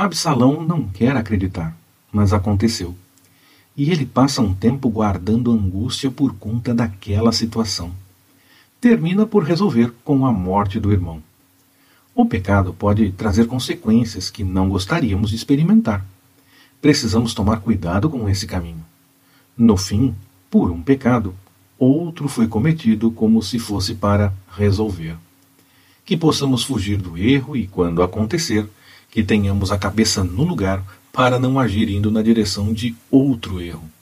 Absalão não quer acreditar, mas aconteceu. E ele passa um tempo guardando angústia por conta daquela situação. Termina por resolver com a morte do irmão. O pecado pode trazer consequências que não gostaríamos de experimentar. Precisamos tomar cuidado com esse caminho. No fim, por um pecado, outro foi cometido como se fosse para resolver. Que possamos fugir do erro e, quando acontecer, que tenhamos a cabeça no lugar para não agir indo na direção de outro erro.